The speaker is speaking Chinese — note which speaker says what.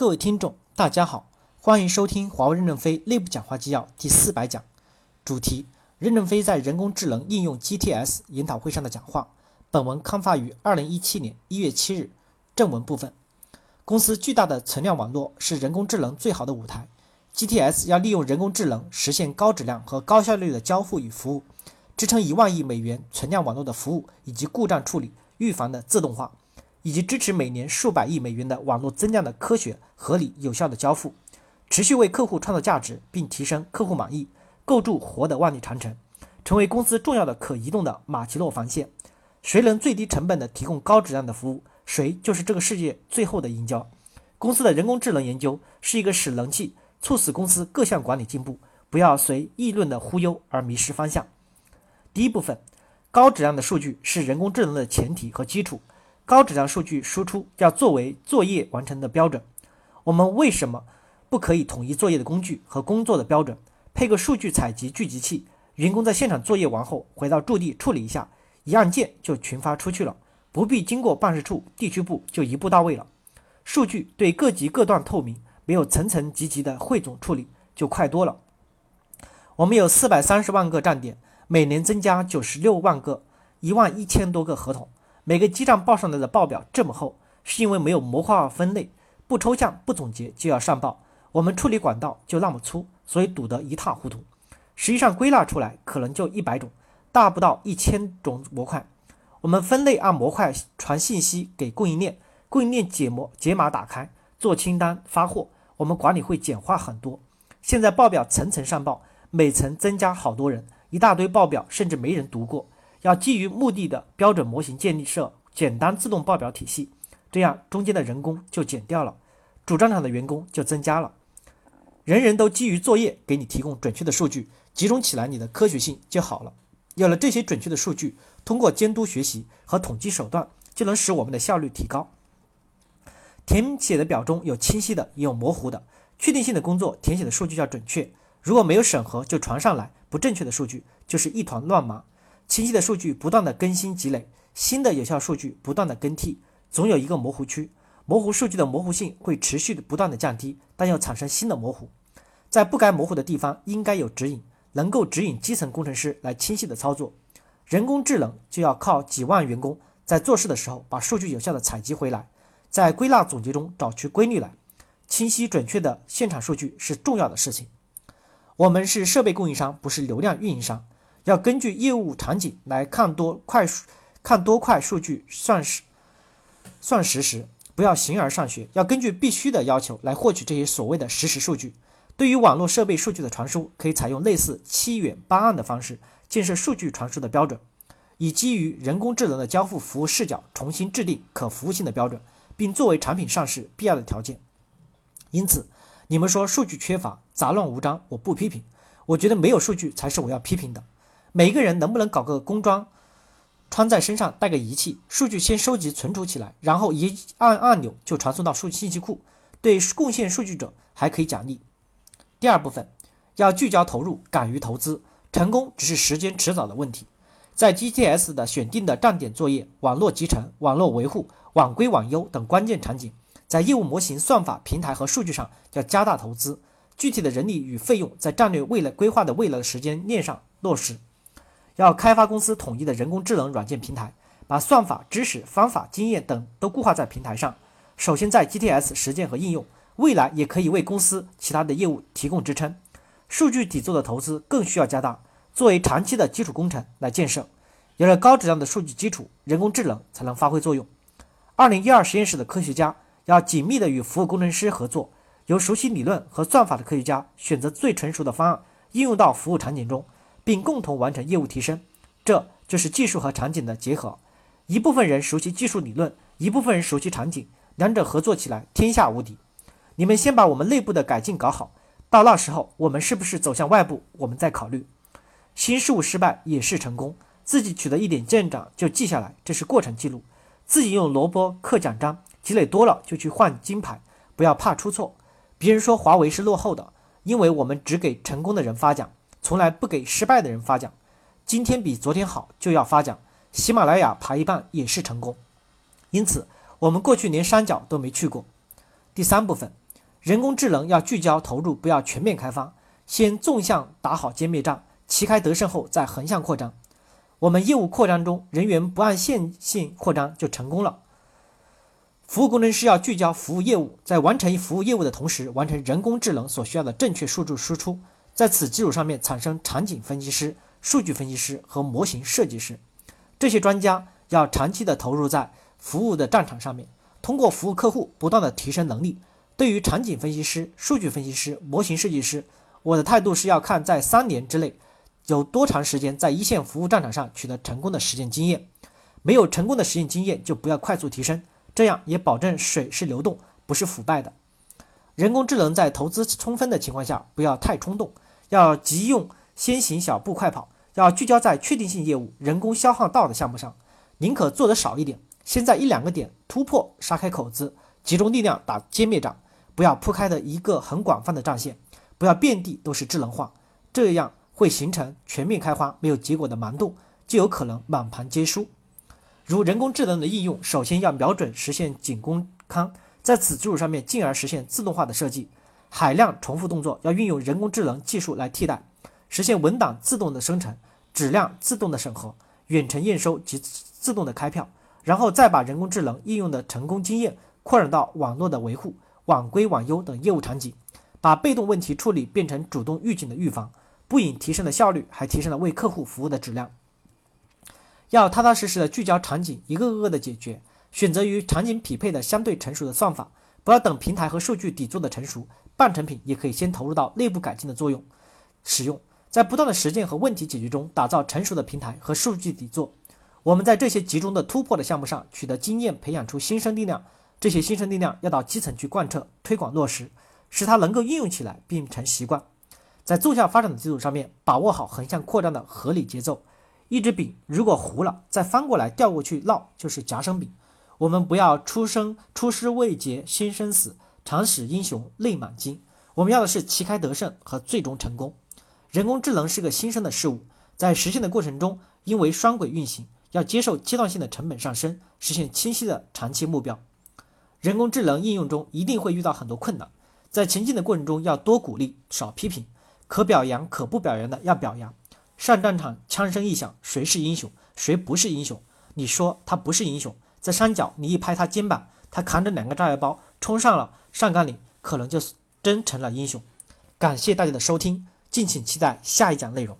Speaker 1: 各位听众，大家好，欢迎收听华为任正非内部讲话纪要第四百讲，主题：任正非在人工智能应用 GTS 研讨会上的讲话。本文刊发于二零一七年一月七日。正文部分：公司巨大的存量网络是人工智能最好的舞台。GTS 要利用人工智能实现高质量和高效率的交付与服务，支撑一万亿美元存量网络的服务以及故障处理、预防的自动化。以及支持每年数百亿美元的网络增量的科学、合理、有效的交付，持续为客户创造价值，并提升客户满意，构筑活的万里长城，成为公司重要的可移动的马奇诺防线。谁能最低成本的提供高质量的服务，谁就是这个世界最后的赢家。公司的人工智能研究是一个使能器，促使公司各项管理进步。不要随议论的忽悠而迷失方向。第一部分，高质量的数据是人工智能的前提和基础。高质量数据输出要作为作业完成的标准。我们为什么不可以统一作业的工具和工作的标准？配个数据采集聚集器，员工在现场作业完后回到驻地处理一下，一按键就群发出去了，不必经过办事处、地区部就一步到位了。数据对各级各段透明，没有层层级级的汇总处理，就快多了。我们有四百三十万个站点，每年增加九十六万个，一万一千多个合同。每个基站报上来的报表这么厚，是因为没有模块化分类，不抽象不总结就要上报。我们处理管道就那么粗，所以堵得一塌糊涂。实际上归纳出来可能就一百种，大不到一千种模块。我们分类按模块传信息给供应链，供应链解模解码打开做清单发货，我们管理会简化很多。现在报表层层上报，每层增加好多人，一大堆报表甚至没人读过。要基于目的的标准模型建立设简单自动报表体系，这样中间的人工就减掉了，主战场的员工就增加了。人人都基于作业给你提供准确的数据，集中起来你的科学性就好了。有了这些准确的数据，通过监督学习和统计手段，就能使我们的效率提高。填写的表中有清晰的，也有模糊的，确定性的工作填写的数据要准确，如果没有审核就传上来不正确的数据，就是一团乱麻。清晰的数据不断的更新积累，新的有效数据不断的更替，总有一个模糊区。模糊数据的模糊性会持续的不断的降低，但又产生新的模糊。在不该模糊的地方应该有指引，能够指引基层工程师来清晰的操作。人工智能就要靠几万员工在做事的时候把数据有效的采集回来，在归纳总结中找出规律来。清晰准确的现场数据是重要的事情。我们是设备供应商，不是流量运营商。要根据业务场景来看多快数，看多快数据算实算实时，不要形而上学。要根据必须的要求来获取这些所谓的实时数据。对于网络设备数据的传输，可以采用类似七远八暗的方式建设数据传输的标准，以基于人工智能的交付服务视角重新制定可服务性的标准，并作为产品上市必要的条件。因此，你们说数据缺乏、杂乱无章，我不批评。我觉得没有数据才是我要批评的。每个人能不能搞个工装，穿在身上带个仪器，数据先收集存储起来，然后一按按钮就传送到数信息库，对贡献数据者还可以奖励。第二部分要聚焦投入，敢于投资，成功只是时间迟早的问题。在 GTS 的选定的站点作业、网络集成、网络维护、网规网优等关键场景，在业务模型、算法、平台和数据上要加大投资，具体的人力与费用在战略未来规划的未来的时间链上落实。要开发公司统一的人工智能软件平台，把算法、知识、方法、经验等都固化在平台上。首先在 GTS 实践和应用，未来也可以为公司其他的业务提供支撑。数据底座的投资更需要加大，作为长期的基础工程来建设。有了高质量的数据基础，人工智能才能发挥作用。二零一二实验室的科学家要紧密的与服务工程师合作，由熟悉理论和算法的科学家选择最成熟的方案，应用到服务场景中。并共同完成业务提升，这就是技术和场景的结合。一部分人熟悉技术理论，一部分人熟悉场景，两者合作起来天下无敌。你们先把我们内部的改进搞好，到那时候我们是不是走向外部，我们再考虑。新事物失败也是成功，自己取得一点进展就记下来，这是过程记录。自己用萝卜刻奖章，积累多了就去换金牌，不要怕出错。别人说华为是落后的，因为我们只给成功的人发奖。从来不给失败的人发奖，今天比昨天好就要发奖。喜马拉雅爬一半也是成功，因此我们过去连山脚都没去过。第三部分人工智能要聚焦投入，不要全面开发，先纵向打好歼灭战，旗开得胜后再横向扩张。我们业务扩张中，人员不按线性扩张就成功了。服务工程师要聚焦服务业务，在完成服务业务的同时，完成人工智能所需要的正确数据输出，在此基础上面产生场景分析师、数据分析师和模型设计师。这些专家要长期的投入在服务的战场上面，通过服务客户不断的提升能力。对于场景分析师、数据分析师、模型设计师，我的态度是要看在三年之内。有多长时间在一线服务战场上取得成功的实践经验？没有成功的实践经验，就不要快速提升，这样也保证水是流动，不是腐败的。人工智能在投资充分的情况下，不要太冲动，要急用先行小步快跑，要聚焦在确定性业务、人工消耗到的项目上，宁可做的少一点，先在一两个点突破杀开口子，集中力量打歼灭战，不要铺开的一个很广泛的战线，不要遍地都是智能化，这样。会形成全面开花没有结果的盲洞，就有可能满盘皆输。如人工智能的应用，首先要瞄准实现仅供康，在此基础上面，进而实现自动化的设计。海量重复动作要运用人工智能技术来替代，实现文档自动的生成、质量自动的审核、远程验收及自动的开票，然后再把人工智能应用的成功经验扩展到网络的维护、网规网优等业务场景，把被动问题处理变成主动预警的预防。不仅提升了效率，还提升了为客户服务的质量。要踏踏实实的聚焦场景，一个个的解决，选择与场景匹配的相对成熟的算法，不要等平台和数据底座的成熟，半成品也可以先投入到内部改进的作用使用，在不断的实践和问题解决中打造成熟的平台和数据底座。我们在这些集中的突破的项目上取得经验，培养出新生力量，这些新生力量要到基层去贯彻、推广、落实，使它能够应用起来并成习惯。在纵向发展的基础上面，把握好横向扩张的合理节奏。一只饼如果糊了，再翻过来调过去烙，就是夹生饼。我们不要出生出师未捷先生死，常使英雄泪满襟。我们要的是旗开得胜和最终成功。人工智能是个新生的事物，在实现的过程中，因为双轨运行，要接受阶段性的成本上升，实现清晰的长期目标。人工智能应用中一定会遇到很多困难，在前进的过程中要多鼓励，少批评。可表扬可不表扬的要表扬。上战场枪声一响，谁是英雄，谁不是英雄？你说他不是英雄，在山脚你一拍他肩膀，他扛着两个炸药包冲上了上甘岭，可能就真成了英雄。感谢大家的收听，敬请期待下一讲内容。